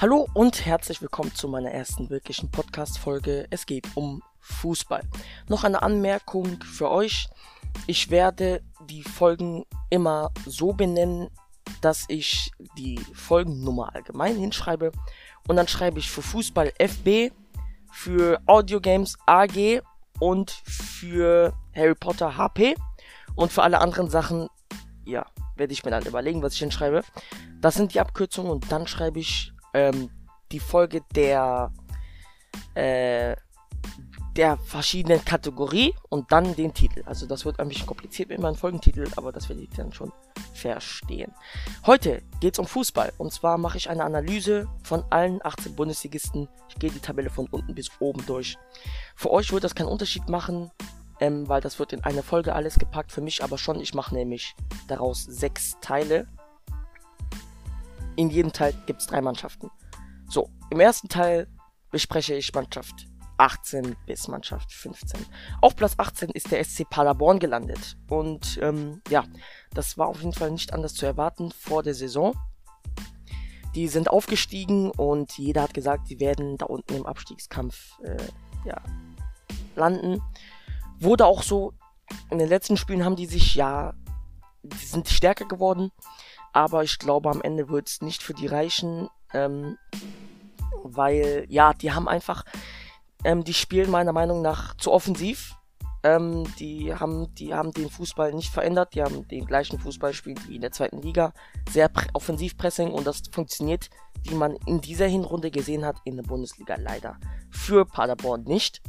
Hallo und herzlich willkommen zu meiner ersten wirklichen Podcast-Folge. Es geht um Fußball. Noch eine Anmerkung für euch. Ich werde die Folgen immer so benennen, dass ich die Folgennummer allgemein hinschreibe und dann schreibe ich für Fußball FB, für Audio Games AG und für Harry Potter HP und für alle anderen Sachen, ja, werde ich mir dann überlegen, was ich hinschreibe. Das sind die Abkürzungen und dann schreibe ich ähm, die Folge der, äh, der verschiedenen Kategorie und dann den Titel. Also das wird ein bisschen kompliziert mit meinem Folgentitel, aber das werde ich dann schon verstehen. Heute geht es um Fußball und zwar mache ich eine Analyse von allen 18 Bundesligisten. Ich gehe die Tabelle von unten bis oben durch. Für euch wird das keinen Unterschied machen, ähm, weil das wird in eine Folge alles gepackt. Für mich aber schon. Ich mache nämlich daraus sechs Teile in jedem Teil gibt es drei Mannschaften. So, im ersten Teil bespreche ich Mannschaft 18 bis Mannschaft 15. Auf Platz 18 ist der SC Paderborn gelandet. Und ähm, ja, das war auf jeden Fall nicht anders zu erwarten vor der Saison. Die sind aufgestiegen und jeder hat gesagt, sie werden da unten im Abstiegskampf äh, ja, landen. Wurde auch so, in den letzten Spielen haben die sich ja, die sind stärker geworden. Aber ich glaube, am Ende wird es nicht für die reichen, ähm, weil, ja, die haben einfach, ähm, die spielen meiner Meinung nach zu offensiv. Ähm, die, haben, die haben den Fußball nicht verändert, die haben den gleichen Fußball gespielt wie in der zweiten Liga. Sehr Offensivpressing und das funktioniert, wie man in dieser Hinrunde gesehen hat, in der Bundesliga leider. Für Paderborn nicht.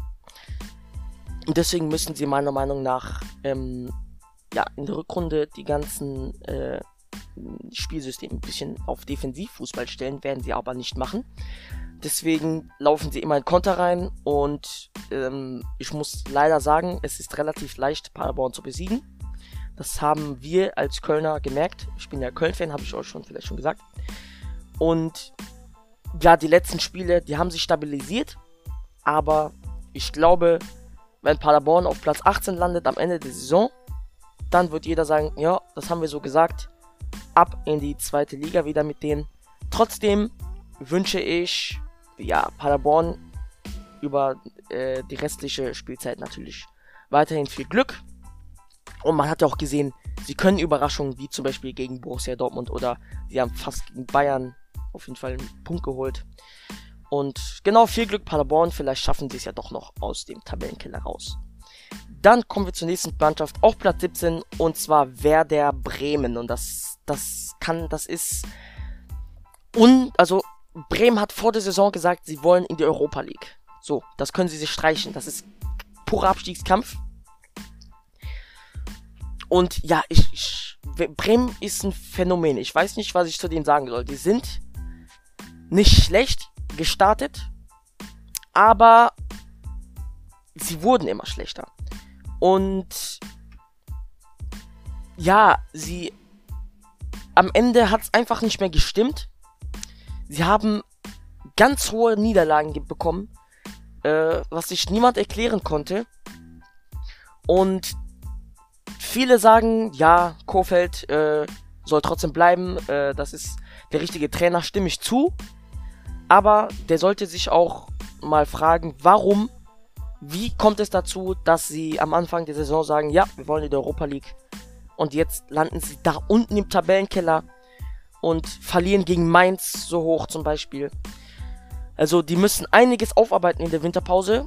Und deswegen müssen sie meiner Meinung nach ähm, ja, in der Rückrunde die ganzen äh, Spielsystem ein bisschen auf Defensivfußball stellen, werden sie aber nicht machen. Deswegen laufen sie immer in Konter rein und ähm, ich muss leider sagen, es ist relativ leicht, Paderborn zu besiegen. Das haben wir als Kölner gemerkt. Ich bin ja Köln-Fan, habe ich euch schon vielleicht schon gesagt. Und ja, die letzten Spiele, die haben sich stabilisiert. Aber ich glaube, wenn Paderborn auf Platz 18 landet am Ende der Saison, dann wird jeder sagen, ja, das haben wir so gesagt ab in die zweite Liga wieder mit denen. Trotzdem wünsche ich ja Paderborn über äh, die restliche Spielzeit natürlich weiterhin viel Glück. Und man hat ja auch gesehen, sie können Überraschungen wie zum Beispiel gegen Borussia Dortmund oder sie haben fast gegen Bayern auf jeden Fall einen Punkt geholt. Und genau viel Glück Paderborn, vielleicht schaffen sie es ja doch noch aus dem Tabellenkeller raus. Dann kommen wir zur nächsten Mannschaft, auch Platz 17, und zwar Werder Bremen. Und das, das kann, das ist. Und, also, Bremen hat vor der Saison gesagt, sie wollen in die Europa League. So, das können sie sich streichen. Das ist purer Abstiegskampf. Und ja, ich, ich, Bremen ist ein Phänomen. Ich weiß nicht, was ich zu denen sagen soll. Die sind nicht schlecht gestartet, aber sie wurden immer schlechter. Und ja, sie am Ende hat es einfach nicht mehr gestimmt. Sie haben ganz hohe Niederlagen bekommen, äh, was sich niemand erklären konnte. Und viele sagen, ja, Kofeld äh, soll trotzdem bleiben. Äh, das ist der richtige Trainer, stimme ich zu. Aber der sollte sich auch mal fragen, warum wie kommt es dazu, dass sie am Anfang der Saison sagen, ja, wir wollen in der Europa League und jetzt landen sie da unten im Tabellenkeller und verlieren gegen Mainz so hoch zum Beispiel. Also die müssen einiges aufarbeiten in der Winterpause,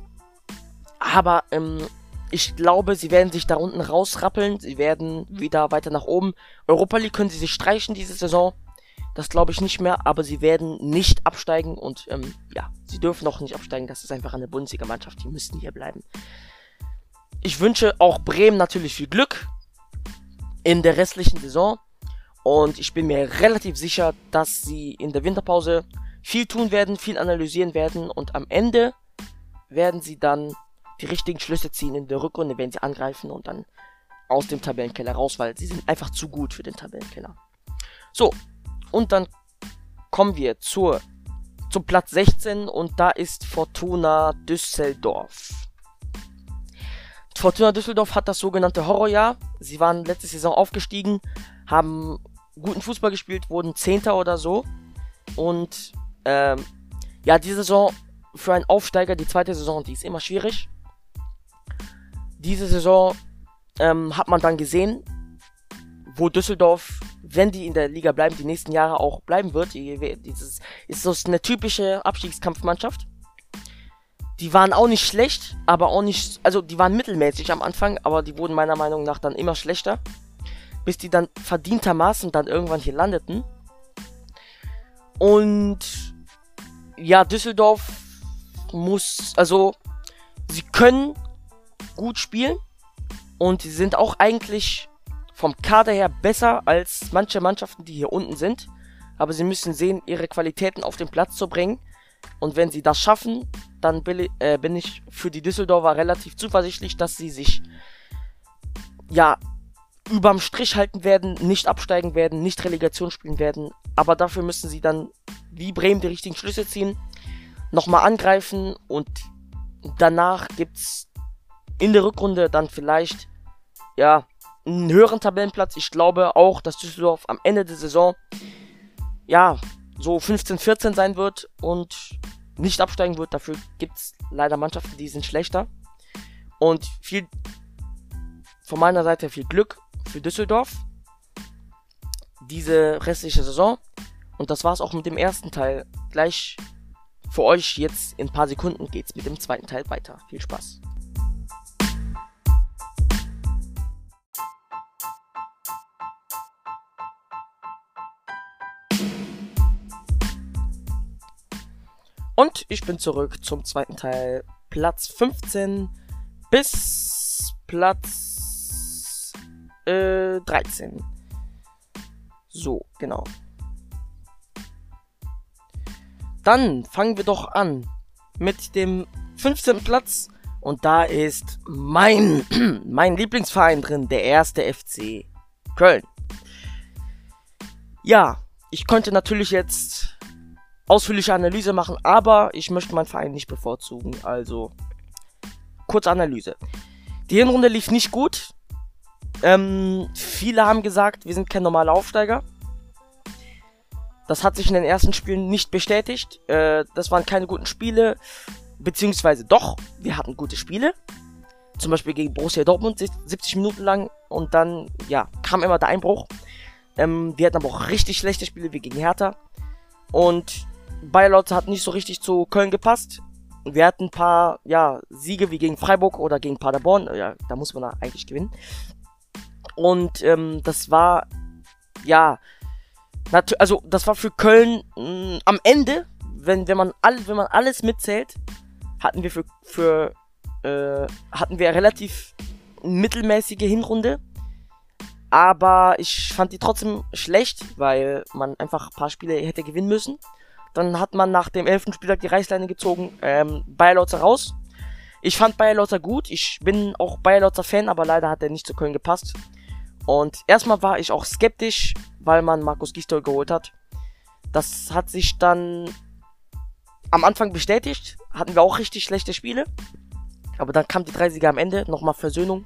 aber ähm, ich glaube, sie werden sich da unten rausrappeln, sie werden wieder weiter nach oben. Europa League können sie sich streichen diese Saison. Das glaube ich nicht mehr, aber sie werden nicht absteigen und ähm, ja, sie dürfen auch nicht absteigen. Das ist einfach eine Bundesliga-Mannschaft, die müssten hier bleiben. Ich wünsche auch Bremen natürlich viel Glück in der restlichen Saison und ich bin mir relativ sicher, dass sie in der Winterpause viel tun werden, viel analysieren werden und am Ende werden sie dann die richtigen Schlüsse ziehen in der Rückrunde, wenn sie angreifen und dann aus dem Tabellenkeller raus, weil sie sind einfach zu gut für den Tabellenkeller. So, und dann kommen wir zur, zum Platz 16 und da ist Fortuna Düsseldorf. Fortuna Düsseldorf hat das sogenannte Horrorjahr. Sie waren letzte Saison aufgestiegen, haben guten Fußball gespielt, wurden Zehnter oder so. Und Ähm, ja, die Saison für einen Aufsteiger, die zweite Saison, die ist immer schwierig. Diese Saison ähm, hat man dann gesehen, wo Düsseldorf, wenn die in der Liga bleiben, die nächsten Jahre auch bleiben wird. Dieses ist so eine typische Abstiegskampfmannschaft. Die waren auch nicht schlecht, aber auch nicht, also die waren mittelmäßig am Anfang, aber die wurden meiner Meinung nach dann immer schlechter, bis die dann verdientermaßen dann irgendwann hier landeten. Und ja, Düsseldorf muss, also sie können gut spielen und sie sind auch eigentlich vom Kader her besser als manche Mannschaften, die hier unten sind. Aber sie müssen sehen, ihre Qualitäten auf den Platz zu bringen. Und wenn sie das schaffen, dann äh, bin ich für die Düsseldorfer relativ zuversichtlich, dass sie sich ja überm Strich halten werden, nicht absteigen werden, nicht Relegation spielen werden. Aber dafür müssen sie dann wie Bremen die richtigen Schlüsse ziehen, nochmal angreifen und danach gibt's in der Rückrunde dann vielleicht ja einen höheren Tabellenplatz. Ich glaube auch, dass Düsseldorf am Ende der Saison ja so 15, 14 sein wird und nicht absteigen wird. Dafür gibt es leider Mannschaften, die sind schlechter. Und viel von meiner Seite viel Glück für Düsseldorf. Diese restliche Saison. Und das war's auch mit dem ersten Teil. Gleich für euch jetzt in ein paar Sekunden geht's mit dem zweiten Teil weiter. Viel Spaß. Und ich bin zurück zum zweiten Teil. Platz 15 bis Platz äh, 13. So, genau. Dann fangen wir doch an mit dem 15. Platz. Und da ist mein, mein Lieblingsverein drin, der erste FC Köln. Ja, ich könnte natürlich jetzt ausführliche Analyse machen, aber ich möchte meinen Verein nicht bevorzugen. Also, kurze Analyse. Die Hinrunde lief nicht gut. Ähm, viele haben gesagt, wir sind kein normaler Aufsteiger. Das hat sich in den ersten Spielen nicht bestätigt. Äh, das waren keine guten Spiele. Beziehungsweise doch, wir hatten gute Spiele. Zum Beispiel gegen Borussia Dortmund 70 Minuten lang. Und dann, ja, kam immer der Einbruch. Ähm, wir hatten aber auch richtig schlechte Spiele wie gegen Hertha. Und Bayer Lotze hat nicht so richtig zu Köln gepasst. Wir hatten ein paar, ja, Siege wie gegen Freiburg oder gegen Paderborn. Ja, da muss man eigentlich gewinnen. Und ähm, das war, ja, also das war für Köln mh, mm, am Ende, wenn, wenn, man all, wenn man alles mitzählt, hatten wir für, für äh, hatten wir relativ mittelmäßige Hinrunde. Aber ich fand die trotzdem schlecht, weil man einfach ein paar Spiele hätte gewinnen müssen. Dann hat man nach dem elften Spieltag die Reißleine gezogen, ähm, Bayer Lotzer raus. Ich fand Bayer Lotzer gut, ich bin auch Bayer Lotzer Fan, aber leider hat er nicht zu Köln gepasst. Und erstmal war ich auch skeptisch, weil man Markus Gistol geholt hat. Das hat sich dann am Anfang bestätigt, hatten wir auch richtig schlechte Spiele. Aber dann kam die 30er am Ende, nochmal Versöhnung.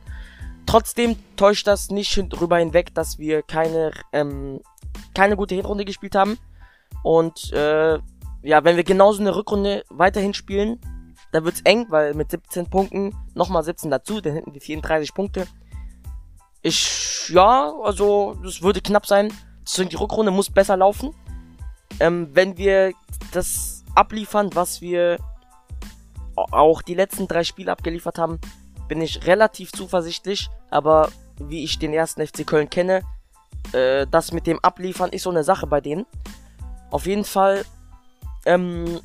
Trotzdem täuscht das nicht drüber hinweg, dass wir keine, ähm, keine gute Hinrunde gespielt haben. Und äh, ja, wenn wir genauso eine Rückrunde weiterhin spielen, dann wird's eng, weil mit 17 Punkten nochmal 17 dazu, dann hätten wir 34 Punkte. Ich, ja, also, das würde knapp sein. Deswegen die Rückrunde muss besser laufen. Ähm, wenn wir das abliefern, was wir auch die letzten drei Spiele abgeliefert haben, bin ich relativ zuversichtlich. Aber wie ich den ersten FC Köln kenne, äh, das mit dem Abliefern ist so eine Sache bei denen. Auf jeden Fall, ähm,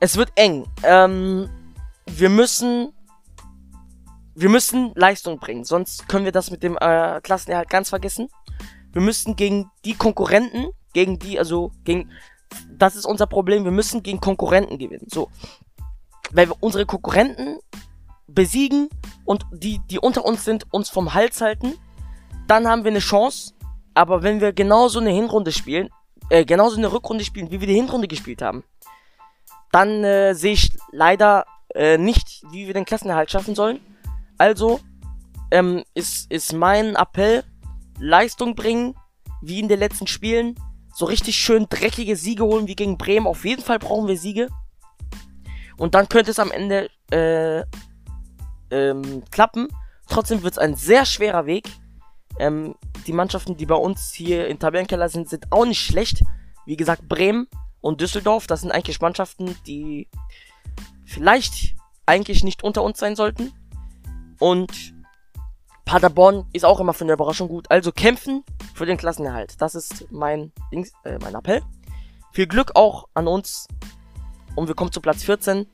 es wird eng. Ähm, wir müssen, wir müssen Leistung bringen, sonst können wir das mit dem äh, Klassenerhalt ganz vergessen. Wir müssen gegen die Konkurrenten, gegen die, also gegen, das ist unser Problem. Wir müssen gegen Konkurrenten gewinnen. So, weil wir unsere Konkurrenten besiegen und die, die unter uns sind, uns vom Hals halten, dann haben wir eine Chance. Aber wenn wir genauso eine Hinrunde spielen, äh, genauso eine Rückrunde spielen, wie wir die Hinrunde gespielt haben, dann äh, sehe ich leider äh, nicht, wie wir den Klassenerhalt schaffen sollen. Also ähm, ist, ist mein Appell, Leistung bringen, wie in den letzten Spielen, so richtig schön dreckige Siege holen wie gegen Bremen. Auf jeden Fall brauchen wir Siege. Und dann könnte es am Ende äh, ähm, klappen. Trotzdem wird es ein sehr schwerer Weg. Ähm, die Mannschaften, die bei uns hier in Tabellenkeller sind, sind auch nicht schlecht. Wie gesagt, Bremen und Düsseldorf, das sind eigentlich Mannschaften, die vielleicht eigentlich nicht unter uns sein sollten. Und Paderborn ist auch immer für eine Überraschung gut. Also kämpfen für den Klassenerhalt. Das ist mein, äh, mein Appell. Viel Glück auch an uns. Und wir kommen zu Platz 14.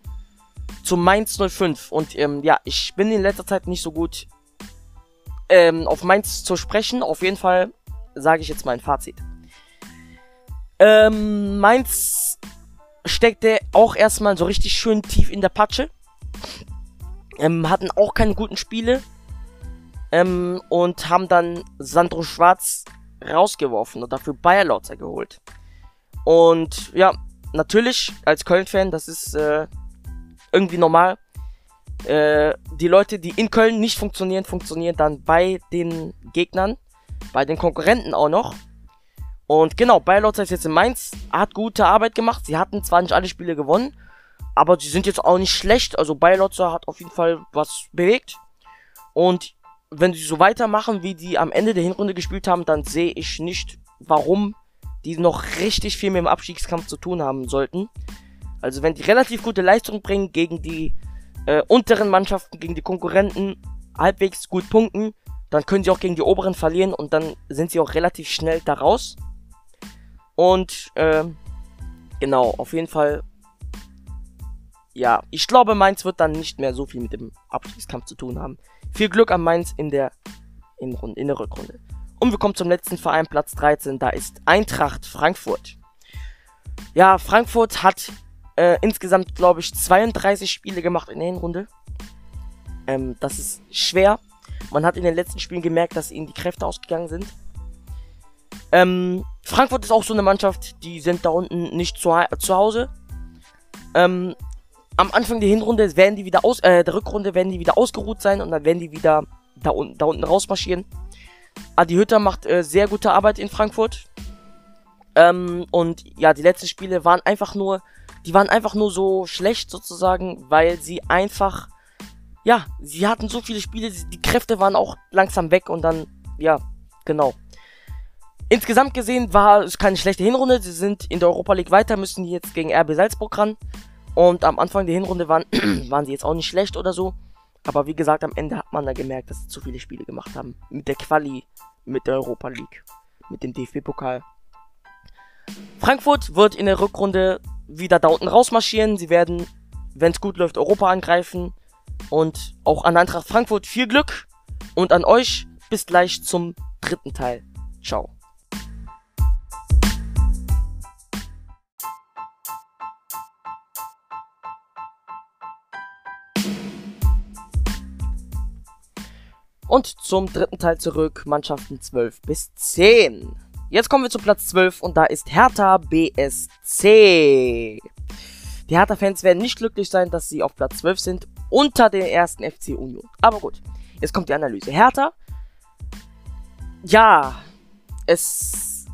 Zu Mainz 05. Und ähm, ja, ich bin in letzter Zeit nicht so gut ähm, auf Mainz zu sprechen. Auf jeden Fall sage ich jetzt mein Fazit. Ähm, Mainz steckte auch erstmal so richtig schön tief in der Patsche. Ähm, hatten auch keine guten Spiele. Ähm, und haben dann Sandro Schwarz rausgeworfen und dafür Bayer Lautzer geholt. Und ja, natürlich als Köln-Fan, das ist äh, irgendwie normal. Äh, die Leute, die in Köln nicht funktionieren, funktionieren dann bei den Gegnern, bei den Konkurrenten auch noch. Und genau, Bayer Lautzer ist jetzt in Mainz, hat gute Arbeit gemacht. Sie hatten zwar nicht alle Spiele gewonnen, aber sie sind jetzt auch nicht schlecht. Also Bayer Lautzer hat auf jeden Fall was bewegt. Und wenn sie so weitermachen, wie die am Ende der Hinrunde gespielt haben, dann sehe ich nicht, warum die noch richtig viel mit dem Abstiegskampf zu tun haben sollten. Also wenn die relativ gute Leistung bringen gegen die äh, unteren Mannschaften, gegen die Konkurrenten, halbwegs gut punkten, dann können sie auch gegen die oberen verlieren und dann sind sie auch relativ schnell da raus. Und äh, genau, auf jeden Fall. Ja, ich glaube, Mainz wird dann nicht mehr so viel mit dem Abstiegskampf zu tun haben. Viel Glück an Mainz in der, in, in der Rückrunde. Und wir kommen zum letzten Verein, Platz 13. Da ist Eintracht Frankfurt. Ja, Frankfurt hat äh, insgesamt, glaube ich, 32 Spiele gemacht in der Hinrunde. Ähm, das ist schwer. Man hat in den letzten Spielen gemerkt, dass ihnen die Kräfte ausgegangen sind. Ähm, Frankfurt ist auch so eine Mannschaft, die sind da unten nicht zu, zu Hause. Ähm, am Anfang der Hinrunde werden die wieder aus, äh, der Rückrunde werden die wieder ausgeruht sein und dann werden die wieder da, un da unten rausmarschieren. Adi Hütter macht äh, sehr gute Arbeit in Frankfurt. Ähm, und ja, die letzten Spiele waren einfach nur, die waren einfach nur so schlecht sozusagen, weil sie einfach, ja, sie hatten so viele Spiele, die Kräfte waren auch langsam weg und dann, ja, genau. Insgesamt gesehen war es keine schlechte Hinrunde. Sie sind in der Europa League weiter, müssen jetzt gegen RB Salzburg ran. Und am Anfang der Hinrunde waren, waren sie jetzt auch nicht schlecht oder so. Aber wie gesagt, am Ende hat man da gemerkt, dass sie zu viele Spiele gemacht haben. Mit der Quali, mit der Europa League, mit dem DFB-Pokal. Frankfurt wird in der Rückrunde wieder da unten rausmarschieren. Sie werden, wenn es gut läuft, Europa angreifen. Und auch an Eintracht Frankfurt viel Glück. Und an euch bis gleich zum dritten Teil. Ciao. Und zum dritten Teil zurück, Mannschaften 12 bis 10. Jetzt kommen wir zu Platz 12 und da ist Hertha BSC. Die Hertha-Fans werden nicht glücklich sein, dass sie auf Platz 12 sind, unter den ersten FC Union. Aber gut, jetzt kommt die Analyse. Hertha, ja, es,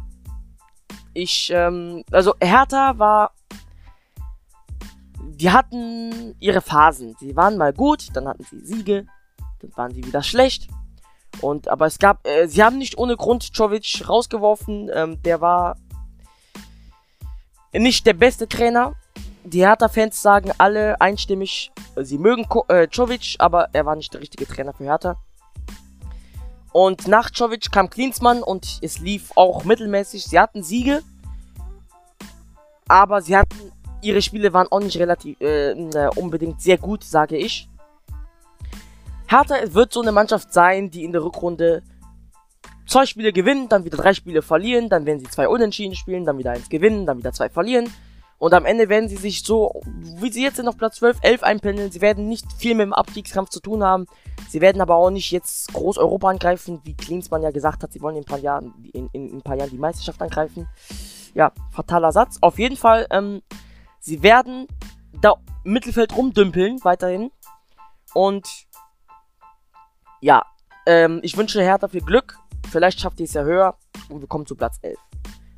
ich, ähm, also Hertha war, die hatten ihre Phasen. Sie waren mal gut, dann hatten sie Siege, dann waren sie wieder schlecht. Und aber es gab, äh, sie haben nicht ohne Grund Jovic rausgeworfen. Ähm, der war nicht der beste Trainer. Die Hertha-Fans sagen alle einstimmig, sie mögen Ko äh, Jovic, aber er war nicht der richtige Trainer für Hertha. Und nach Jovic kam Klinsmann und es lief auch mittelmäßig. Sie hatten Siege, aber sie hatten ihre Spiele waren auch nicht relativ äh, unbedingt sehr gut, sage ich. Hertha wird so eine Mannschaft sein, die in der Rückrunde zwei Spiele gewinnen, dann wieder drei Spiele verlieren, dann werden sie zwei Unentschieden spielen, dann wieder eins gewinnen, dann wieder zwei verlieren. Und am Ende werden sie sich so, wie sie jetzt sind, auf Platz 12, 11 einpendeln. Sie werden nicht viel mit dem Abstiegskampf zu tun haben. Sie werden aber auch nicht jetzt groß Europa angreifen, wie Klinsmann ja gesagt hat, sie wollen in ein paar Jahren, in, in, in ein paar Jahren die Meisterschaft angreifen. Ja, fataler Satz. Auf jeden Fall, ähm, sie werden da Mittelfeld rumdümpeln, weiterhin. Und ja, ähm, ich wünsche Hertha viel Glück. Vielleicht schafft ihr es ja höher und wir kommen zu Platz 11.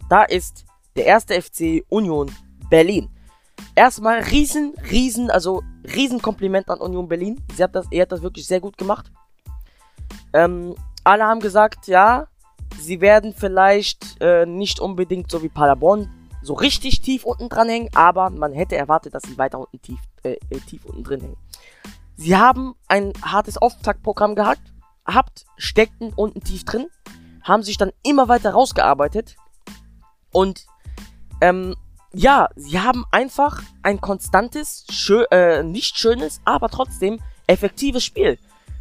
Da ist der erste FC Union Berlin. Erstmal riesen, riesen, also riesen Kompliment an Union Berlin. Sie hat das, er hat das wirklich sehr gut gemacht. Ähm, alle haben gesagt, ja, sie werden vielleicht äh, nicht unbedingt so wie Paderborn so richtig tief unten dran hängen, aber man hätte erwartet, dass sie weiter unten tief, äh, äh tief unten drin hängen. Sie haben ein hartes Auftaktprogramm gehabt, habt, steckten unten tief drin, haben sich dann immer weiter rausgearbeitet und ähm, ja, sie haben einfach ein konstantes, schön, äh, nicht schönes, aber trotzdem effektives Spiel.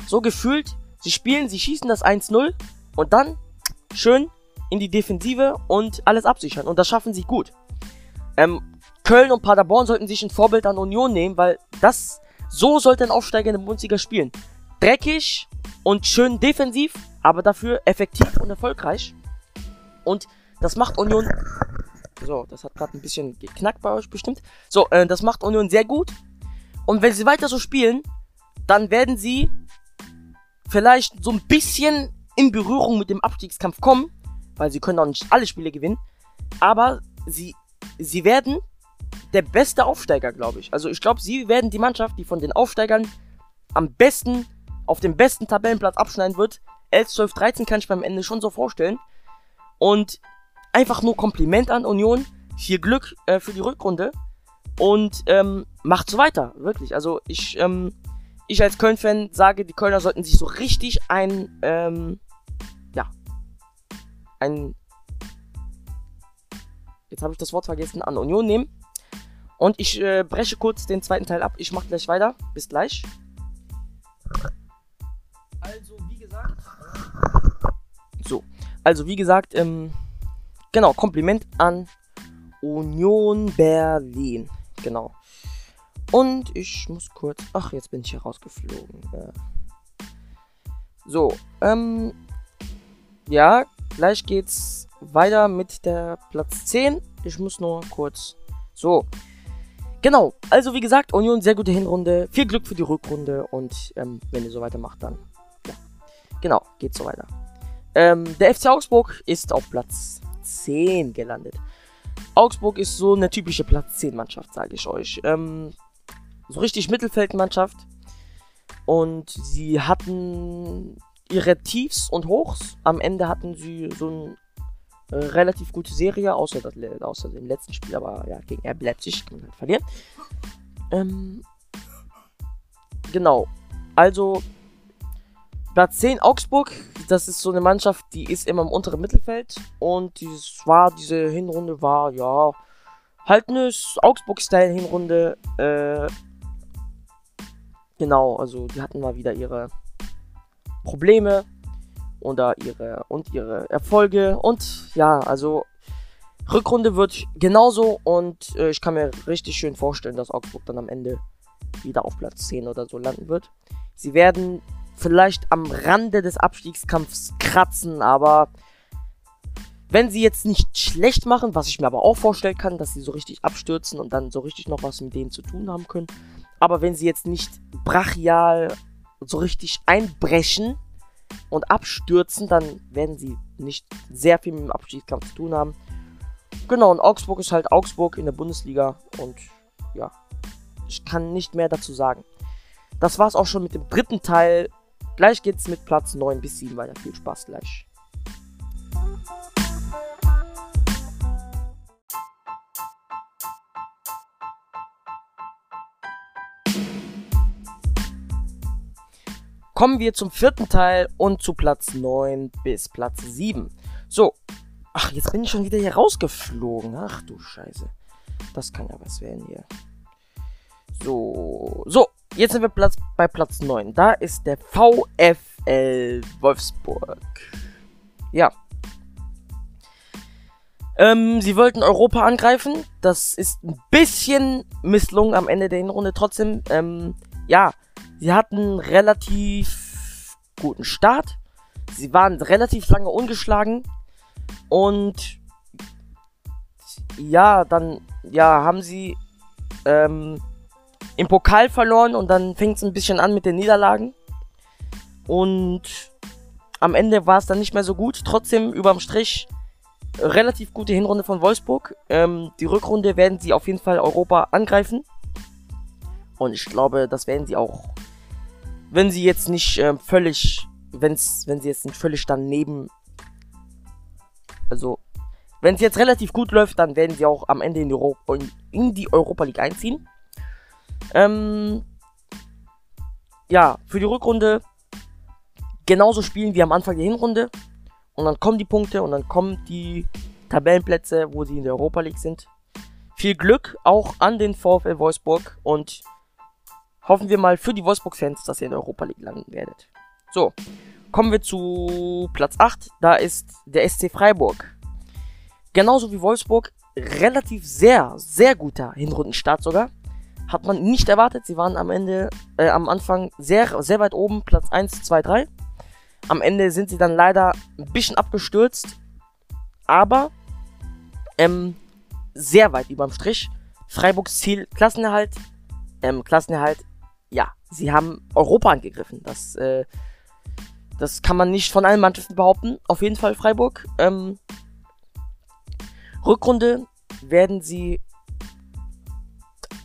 So gefühlt, sie spielen, sie schießen das 1-0 und dann schön in die Defensive und alles absichern. Und das schaffen sie gut. Ähm, Köln und Paderborn sollten sich ein Vorbild an Union nehmen, weil das, so sollte ein Aufsteiger in der Bundesliga spielen. Dreckig und schön defensiv, aber dafür effektiv und erfolgreich. Und das macht Union. So, das hat gerade ein bisschen geknackt bei euch bestimmt. So, äh, das macht Union sehr gut. Und wenn sie weiter so spielen, dann werden sie vielleicht so ein bisschen in Berührung mit dem Abstiegskampf kommen weil sie können auch nicht alle Spiele gewinnen. Aber sie, sie werden der beste Aufsteiger, glaube ich. Also ich glaube, sie werden die Mannschaft, die von den Aufsteigern am besten auf dem besten Tabellenplatz abschneiden wird. 11, 12, 13 kann ich beim Ende schon so vorstellen. Und einfach nur Kompliment an Union. Viel Glück äh, für die Rückrunde. Und ähm, macht so weiter, wirklich. Also ich, ähm, ich als Köln-Fan sage, die Kölner sollten sich so richtig ein, ähm, ein. Jetzt habe ich das Wort vergessen, an Union nehmen. Und ich äh, breche kurz den zweiten Teil ab. Ich mache gleich weiter. Bis gleich. Also, wie gesagt. So. Also, wie gesagt, ähm, genau, Kompliment an Union Berlin. Genau. Und ich muss kurz. Ach, jetzt bin ich hier rausgeflogen. Äh, so, ähm. Ja, Gleich geht's weiter mit der Platz 10. Ich muss nur kurz. So. Genau, also wie gesagt, Union sehr gute Hinrunde. Viel Glück für die Rückrunde und ähm, wenn ihr so weitermacht, dann. Ja. Genau, geht so weiter. Ähm, der FC Augsburg ist auf Platz 10 gelandet. Augsburg ist so eine typische Platz 10 Mannschaft, sage ich euch. Ähm, so richtig Mittelfeldmannschaft. Und sie hatten ihre Tiefs und Hochs. Am Ende hatten sie so eine äh, relativ gute Serie, außer, das, außer dem letzten Spiel, aber ja, gegen RB Leipzig kann man halt verlieren. Ähm, genau. Also, Platz 10 Augsburg, das ist so eine Mannschaft, die ist immer im unteren Mittelfeld und dieses war, diese Hinrunde war, ja, halt eine Augsburg-Style-Hinrunde. Äh, genau, also die hatten mal wieder ihre Probleme oder ihre und ihre Erfolge und ja, also Rückrunde wird genauso und äh, ich kann mir richtig schön vorstellen, dass Augsburg dann am Ende wieder auf Platz 10 oder so landen wird. Sie werden vielleicht am Rande des Abstiegskampfs kratzen, aber wenn sie jetzt nicht schlecht machen, was ich mir aber auch vorstellen kann, dass sie so richtig abstürzen und dann so richtig noch was mit denen zu tun haben können. Aber wenn sie jetzt nicht brachial so richtig einbrechen und abstürzen, dann werden sie nicht sehr viel mit dem Abstiegskampf zu tun haben. Genau, und Augsburg ist halt Augsburg in der Bundesliga und ja, ich kann nicht mehr dazu sagen. Das war's auch schon mit dem dritten Teil. Gleich geht's mit Platz 9 bis 7 weiter. Viel Spaß gleich. Kommen wir zum vierten Teil und zu Platz 9 bis Platz 7. So. Ach, jetzt bin ich schon wieder hier rausgeflogen. Ach du Scheiße. Das kann ja was werden hier. So. So. Jetzt sind wir Platz, bei Platz 9. Da ist der VfL Wolfsburg. Ja. Ähm, sie wollten Europa angreifen. Das ist ein bisschen misslungen am Ende der Hinrunde. Trotzdem, ähm, ja, Sie hatten relativ guten Start. Sie waren relativ lange ungeschlagen. Und ja, dann ja, haben sie ähm, im Pokal verloren und dann fängt es ein bisschen an mit den Niederlagen. Und am Ende war es dann nicht mehr so gut. Trotzdem überm Strich relativ gute Hinrunde von Wolfsburg. Ähm, die Rückrunde werden sie auf jeden Fall Europa angreifen. Und ich glaube, das werden sie auch, wenn sie jetzt nicht äh, völlig, wenn's, wenn sie jetzt nicht völlig daneben, also wenn es jetzt relativ gut läuft, dann werden sie auch am Ende in die, Euro in die Europa League einziehen. Ähm, ja, für die Rückrunde genauso spielen wie am Anfang der Hinrunde. Und dann kommen die Punkte und dann kommen die Tabellenplätze, wo sie in der Europa League sind. Viel Glück auch an den VfL Wolfsburg und hoffen wir mal für die Wolfsburg-Fans, dass ihr in Europa League landen werdet. So, kommen wir zu Platz 8. Da ist der SC Freiburg. Genauso wie Wolfsburg, relativ sehr, sehr guter Hinrundenstart sogar. Hat man nicht erwartet. Sie waren am Ende, äh, am Anfang sehr, sehr weit oben, Platz 1, 2, 3. Am Ende sind sie dann leider ein bisschen abgestürzt, aber ähm, sehr weit überm Strich. Freiburgs Ziel Klassenerhalt. Ähm, Klassenerhalt, ja, sie haben Europa angegriffen. Das, äh, das kann man nicht von allen Mannschaften behaupten. Auf jeden Fall Freiburg. Ähm, Rückrunde werden sie.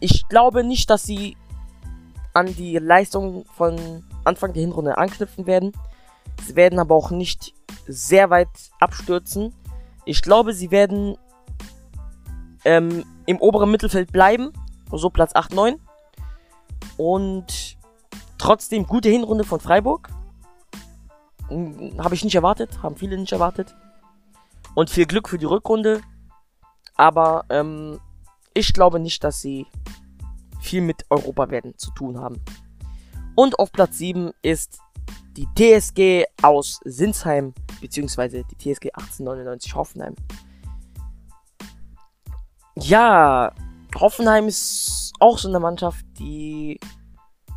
Ich glaube nicht, dass sie an die Leistung von Anfang der Hinrunde anknüpfen werden. Sie werden aber auch nicht sehr weit abstürzen. Ich glaube, sie werden ähm, im oberen Mittelfeld bleiben. So Platz 8, 9. Und trotzdem gute Hinrunde von Freiburg. Hm, Habe ich nicht erwartet. Haben viele nicht erwartet. Und viel Glück für die Rückrunde. Aber ähm, ich glaube nicht, dass sie viel mit Europa werden zu tun haben. Und auf Platz 7 ist die TSG aus Sinsheim, beziehungsweise die TSG 1899 Hoffenheim. Ja, Hoffenheim ist auch so eine Mannschaft, die.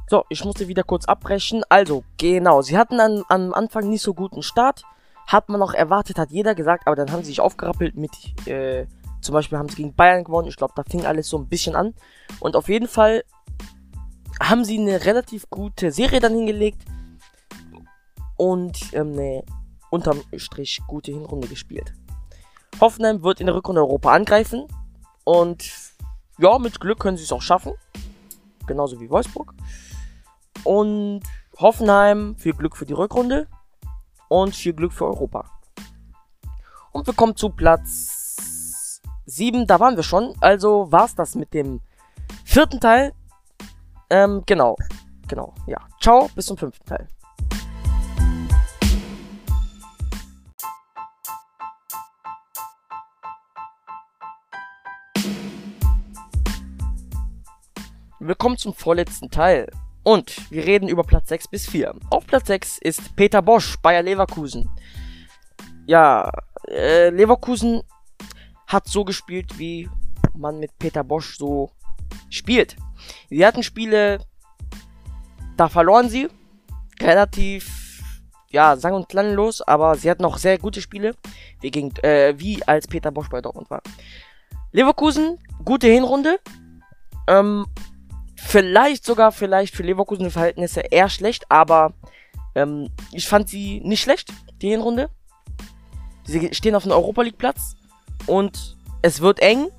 So, ich musste wieder kurz abbrechen. Also, genau, sie hatten an, am Anfang nicht so guten Start. Hat man auch erwartet, hat jeder gesagt, aber dann haben sie sich aufgerappelt mit, äh, zum Beispiel haben sie gegen Bayern gewonnen. Ich glaube, da fing alles so ein bisschen an. Und auf jeden Fall haben sie eine relativ gute Serie dann hingelegt und ähm, eine unterm Strich gute Hinrunde gespielt. Hoffenheim wird in der Rückrunde Europa angreifen und ja, mit Glück können sie es auch schaffen. Genauso wie Wolfsburg. Und Hoffenheim viel Glück für die Rückrunde und viel Glück für Europa. Und wir kommen zu Platz 7, da waren wir schon. Also war es das mit dem vierten Teil. Ähm, genau. Genau, ja. Ciao, bis zum fünften Teil. Willkommen zum vorletzten Teil. Und wir reden über Platz 6 bis 4. Auf Platz 6 ist Peter Bosch, Bayer Leverkusen. Ja, äh, Leverkusen hat so gespielt, wie man mit Peter Bosch so spielt. Sie hatten Spiele, da verloren sie. Relativ, ja, sang- und klanglos, aber sie hatten auch sehr gute Spiele, wie, gegen, äh, wie als Peter Bosch bei Dortmund war. Leverkusen, gute Hinrunde. Ähm, vielleicht sogar, vielleicht für Leverkusen Verhältnisse eher schlecht, aber ähm, ich fand sie nicht schlecht, die Hinrunde. Sie stehen auf dem Europa League Platz und es wird eng,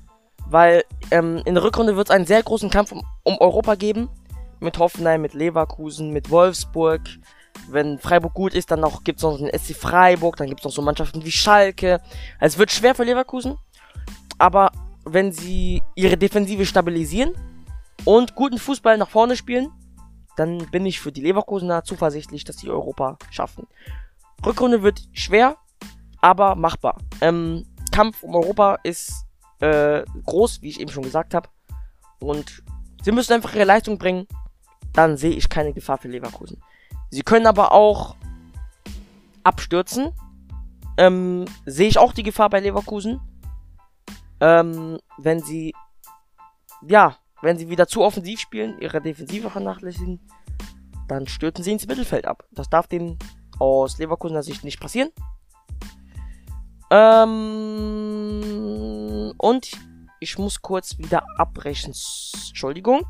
weil ähm, in der Rückrunde wird es einen sehr großen Kampf um, um Europa geben. Mit Hoffenheim, mit Leverkusen, mit Wolfsburg. Wenn Freiburg gut ist, dann gibt es noch den SC Freiburg, dann gibt es noch so Mannschaften wie Schalke. Also es wird schwer für Leverkusen. Aber wenn sie ihre Defensive stabilisieren und guten Fußball nach vorne spielen, dann bin ich für die Leverkusener zuversichtlich, dass sie Europa schaffen. Rückrunde wird schwer, aber machbar. Ähm, Kampf um Europa ist äh, groß, wie ich eben schon gesagt habe. Und sie müssen einfach ihre Leistung bringen. Dann sehe ich keine Gefahr für Leverkusen. Sie können aber auch abstürzen. Ähm, sehe ich auch die Gefahr bei Leverkusen. Ähm, wenn sie, ja, wenn sie wieder zu offensiv spielen, ihre Defensive vernachlässigen, dann stürzen sie ins Mittelfeld ab. Das darf denen aus Leverkusener Sicht nicht passieren. Ähm, und ich muss kurz wieder abbrechen. Entschuldigung.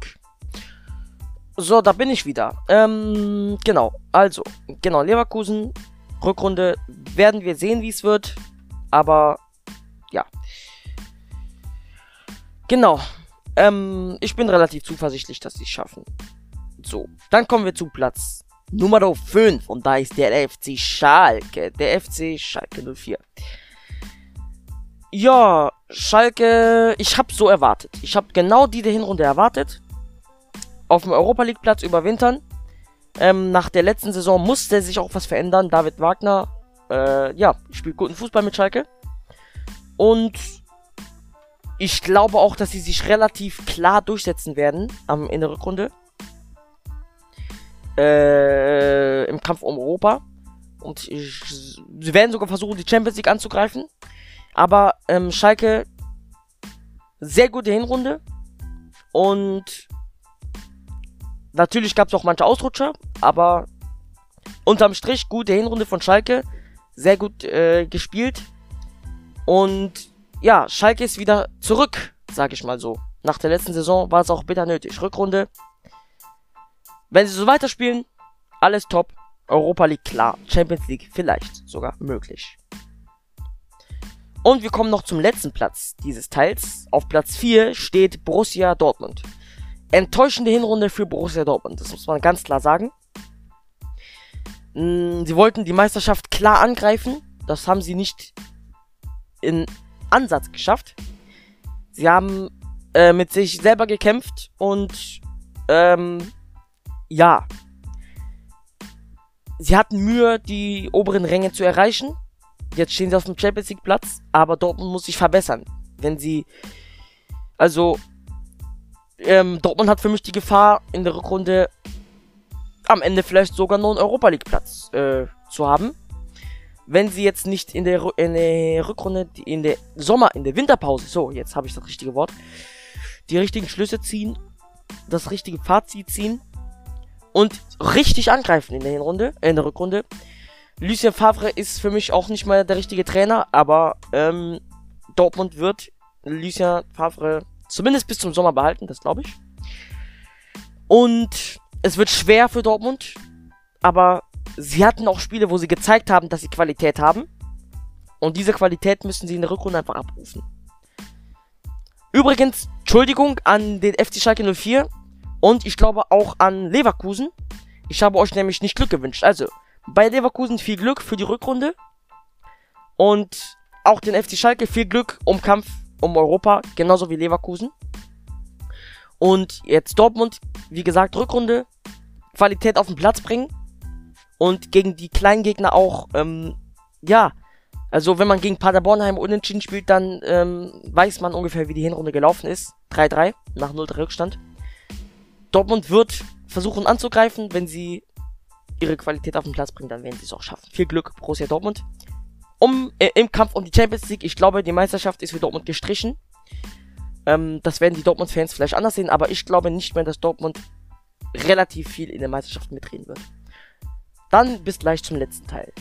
So, da bin ich wieder. Ähm, genau, also, genau, Leverkusen, Rückrunde, werden wir sehen, wie es wird. Aber, ja. Genau, ähm, ich bin relativ zuversichtlich, dass sie es schaffen. So, dann kommen wir zu Platz Nummer 5 und da ist der FC Schalke. Der FC Schalke 04. Ja, Schalke, ich habe so erwartet. Ich habe genau die der Hinrunde erwartet. Auf dem Europa League Platz überwintern. Ähm, nach der letzten Saison musste sich auch was verändern. David Wagner, äh, ja, spielt guten Fußball mit Schalke. Und ich glaube auch, dass sie sich relativ klar durchsetzen werden am, in der Rückrunde. Äh, Im Kampf um Europa. Und ich, sie werden sogar versuchen, die Champions League anzugreifen. Aber ähm, Schalke, sehr gute Hinrunde. Und natürlich gab es auch manche Ausrutscher. Aber unterm Strich, gute Hinrunde von Schalke. Sehr gut äh, gespielt. Und ja, Schalke ist wieder zurück, sag ich mal so. Nach der letzten Saison war es auch bitter nötig. Rückrunde. Wenn sie so weiterspielen, alles top. Europa League klar. Champions League vielleicht sogar möglich. Und wir kommen noch zum letzten Platz dieses Teils. Auf Platz 4 steht Borussia Dortmund. Enttäuschende Hinrunde für Borussia Dortmund, das muss man ganz klar sagen. Mm, sie wollten die Meisterschaft klar angreifen. Das haben sie nicht in Ansatz geschafft. Sie haben äh, mit sich selber gekämpft und ähm, ja. Sie hatten Mühe, die oberen Ränge zu erreichen. Jetzt stehen sie auf dem Champions League Platz, aber Dortmund muss sich verbessern. Wenn sie. Also. Ähm, Dortmund hat für mich die Gefahr, in der Rückrunde am Ende vielleicht sogar noch einen Europa League Platz äh, zu haben wenn sie jetzt nicht in der, in der Rückrunde, in der Sommer, in der Winterpause, so, jetzt habe ich das richtige Wort, die richtigen Schlüsse ziehen, das richtige Fazit ziehen und richtig angreifen in der Hinrunde, in der Rückrunde. Lucien Favre ist für mich auch nicht mal der richtige Trainer, aber ähm, Dortmund wird Lucien Favre zumindest bis zum Sommer behalten, das glaube ich. Und es wird schwer für Dortmund, aber sie hatten auch Spiele, wo sie gezeigt haben, dass sie Qualität haben. Und diese Qualität müssen sie in der Rückrunde einfach abrufen. Übrigens, Entschuldigung an den FC Schalke 04 und ich glaube auch an Leverkusen. Ich habe euch nämlich nicht Glück gewünscht. Also, bei Leverkusen viel Glück für die Rückrunde. Und auch den FC Schalke viel Glück um Kampf um Europa, genauso wie Leverkusen. Und jetzt Dortmund, wie gesagt, Rückrunde, Qualität auf den Platz bringen und gegen die kleinen Gegner auch, ähm, ja, also wenn man gegen Paderbornheim unentschieden spielt, dann ähm, weiß man ungefähr, wie die Hinrunde gelaufen ist. 3-3 nach 0-3 Rückstand. Dortmund wird versuchen anzugreifen, wenn sie ihre Qualität auf den Platz bringen, dann werden sie es auch schaffen. Viel Glück, Borussia Dortmund. Um, äh, Im Kampf um die Champions League, ich glaube, die Meisterschaft ist für Dortmund gestrichen. Ähm, das werden die Dortmund-Fans vielleicht anders sehen, aber ich glaube nicht mehr, dass Dortmund relativ viel in der Meisterschaft mitreden wird. Dann bis gleich zum letzten Teil.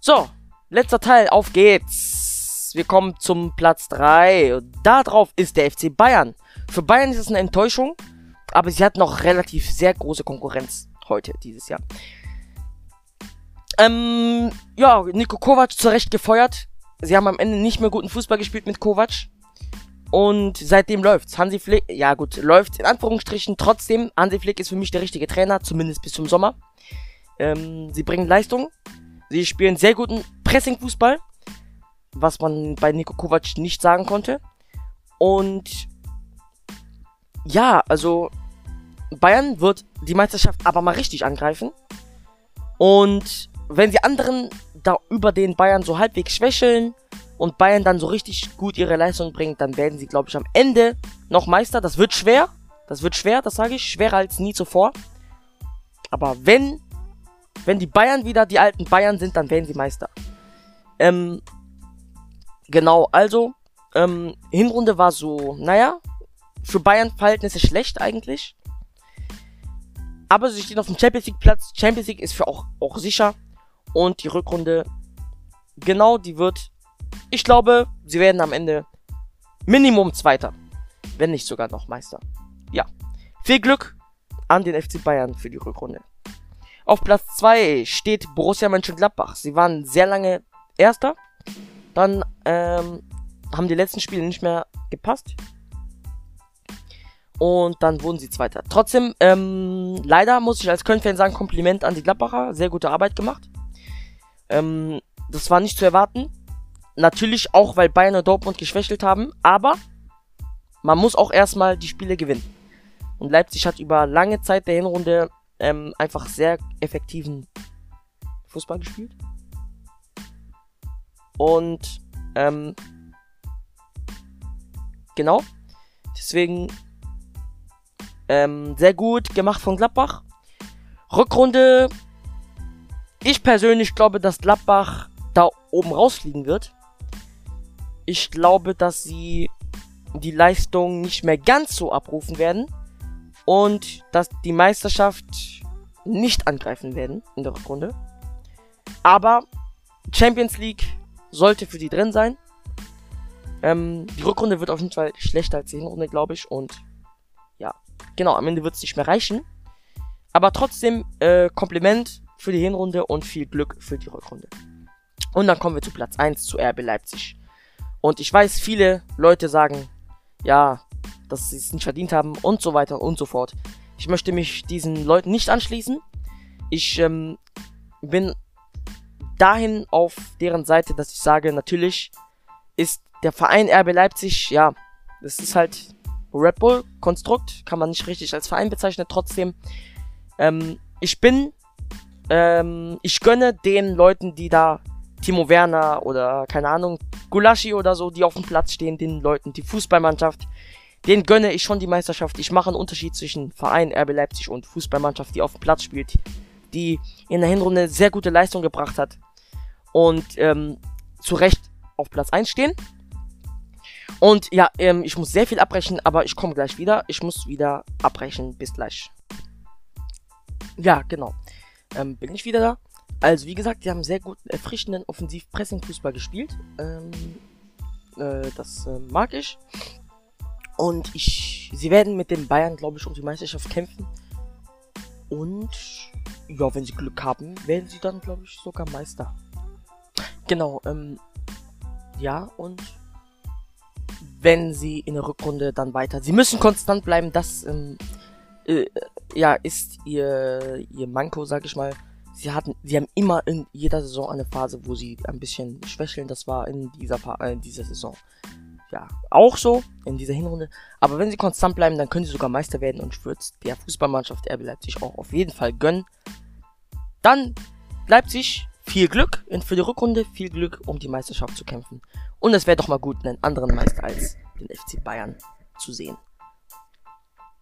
So, letzter Teil, auf geht's. Wir kommen zum Platz 3. Da drauf ist der FC Bayern. Für Bayern ist es eine Enttäuschung, aber sie hat noch relativ sehr große Konkurrenz heute, dieses Jahr. Ähm, ja, Nico Kovac zurecht gefeuert sie haben am Ende nicht mehr guten Fußball gespielt mit Kovac. Und seitdem läuft's. Hansi Flick, ja gut, läuft in Anführungsstrichen. Trotzdem, Hansi Flick ist für mich der richtige Trainer, zumindest bis zum Sommer. Ähm, sie bringen Leistung. Sie spielen sehr guten Pressing-Fußball, was man bei Niko Kovac nicht sagen konnte. Und ja, also Bayern wird die Meisterschaft aber mal richtig angreifen. Und wenn die anderen da über den Bayern so halbwegs schwächeln und Bayern dann so richtig gut ihre Leistung bringt, dann werden sie, glaube ich, am Ende noch Meister. Das wird schwer. Das wird schwer, das sage ich. Schwerer als nie zuvor. Aber wenn, wenn die Bayern wieder die alten Bayern sind, dann werden sie Meister. Ähm, genau, also, ähm, Hinrunde war so, naja, für Bayern-Verhältnisse schlecht eigentlich. Aber sie stehen auf dem Champions League Platz. Champions League ist für auch, auch sicher. Und die Rückrunde, genau, die wird, ich glaube, sie werden am Ende Minimum Zweiter. Wenn nicht sogar noch Meister. Ja. Viel Glück an den FC Bayern für die Rückrunde. Auf Platz 2 steht Borussia Mönchengladbach. Sie waren sehr lange Erster. Dann ähm, haben die letzten Spiele nicht mehr gepasst. Und dann wurden sie Zweiter. Trotzdem, ähm, leider muss ich als Köln-Fan sagen, Kompliment an die Gladbacher. Sehr gute Arbeit gemacht. Ähm, das war nicht zu erwarten. Natürlich auch, weil Bayern und Dortmund geschwächelt haben. Aber man muss auch erstmal die Spiele gewinnen. Und Leipzig hat über lange Zeit der Hinrunde ähm, einfach sehr effektiven Fußball gespielt. Und ähm, genau. Deswegen ähm, sehr gut gemacht von Gladbach. Rückrunde. Ich persönlich glaube, dass Gladbach da oben rausfliegen wird. Ich glaube, dass sie die Leistung nicht mehr ganz so abrufen werden und dass die Meisterschaft nicht angreifen werden in der Rückrunde. Aber Champions League sollte für die drin sein. Ähm, die Rückrunde wird auf jeden Fall schlechter als die Hinrunde, glaube ich. Und ja, genau, am Ende wird es nicht mehr reichen. Aber trotzdem äh, Kompliment für die Hinrunde und viel Glück für die Rückrunde. Und dann kommen wir zu Platz 1 zu RB Leipzig. Und ich weiß, viele Leute sagen, ja, dass sie es nicht verdient haben und so weiter und so fort. Ich möchte mich diesen Leuten nicht anschließen. Ich ähm, bin dahin auf deren Seite, dass ich sage, natürlich ist der Verein RB Leipzig, ja, das ist halt Red Bull Konstrukt, kann man nicht richtig als Verein bezeichnen. Trotzdem, ähm, ich bin, ähm, ich gönne den Leuten, die da Timo Werner oder keine Ahnung, Gulaschi oder so, die auf dem Platz stehen, den Leuten, die Fußballmannschaft, den gönne ich schon die Meisterschaft. Ich mache einen Unterschied zwischen Verein RB Leipzig und Fußballmannschaft, die auf dem Platz spielt, die in der Hinrunde sehr gute Leistung gebracht hat und ähm, zu Recht auf Platz 1 stehen. Und ja, ähm, ich muss sehr viel abbrechen, aber ich komme gleich wieder. Ich muss wieder abbrechen. Bis gleich. Ja, genau. Ähm, bin ich wieder da. Also, wie gesagt, die haben sehr guten, erfrischenden Offensiv-Pressing-Fußball gespielt. Ähm, äh, das äh, mag ich. Und ich, sie werden mit den Bayern, glaube ich, um die Meisterschaft kämpfen. Und ja, wenn sie Glück haben, werden sie dann, glaube ich, sogar Meister. Genau, ähm, ja, und wenn sie in der Rückrunde dann weiter. Sie müssen konstant bleiben, das ähm, äh, ja ist ihr ihr Manko, sag ich mal sie hatten, sie haben immer in jeder Saison eine Phase, wo sie ein bisschen schwächeln. Das war in dieser, äh, in dieser Saison ja auch so in dieser Hinrunde. Aber wenn sie konstant bleiben, dann können sie sogar Meister werden und ich würde der Fußballmannschaft RB Leipzig auch auf jeden Fall gönnen. Dann Leipzig, viel Glück für die Rückrunde, viel Glück, um die Meisterschaft zu kämpfen. Und es wäre doch mal gut, einen anderen Meister als den FC Bayern zu sehen.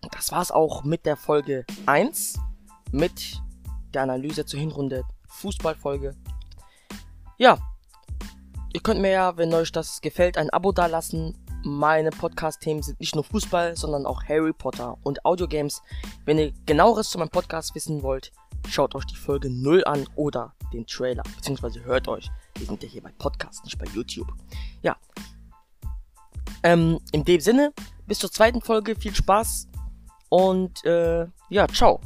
Das war's auch mit der Folge 1 mit der Analyse zur Hinrunde Fußballfolge. Ja, ihr könnt mir ja, wenn euch das gefällt, ein Abo dalassen. Meine Podcast-Themen sind nicht nur Fußball, sondern auch Harry Potter und Audiogames. Wenn ihr genaueres zu meinem Podcast wissen wollt, schaut euch die Folge 0 an oder den Trailer, beziehungsweise hört euch. Wir sind ja hier bei Podcast, nicht bei YouTube. Ja. Ähm, in dem Sinne, bis zur zweiten Folge, viel Spaß und äh, ja, ciao.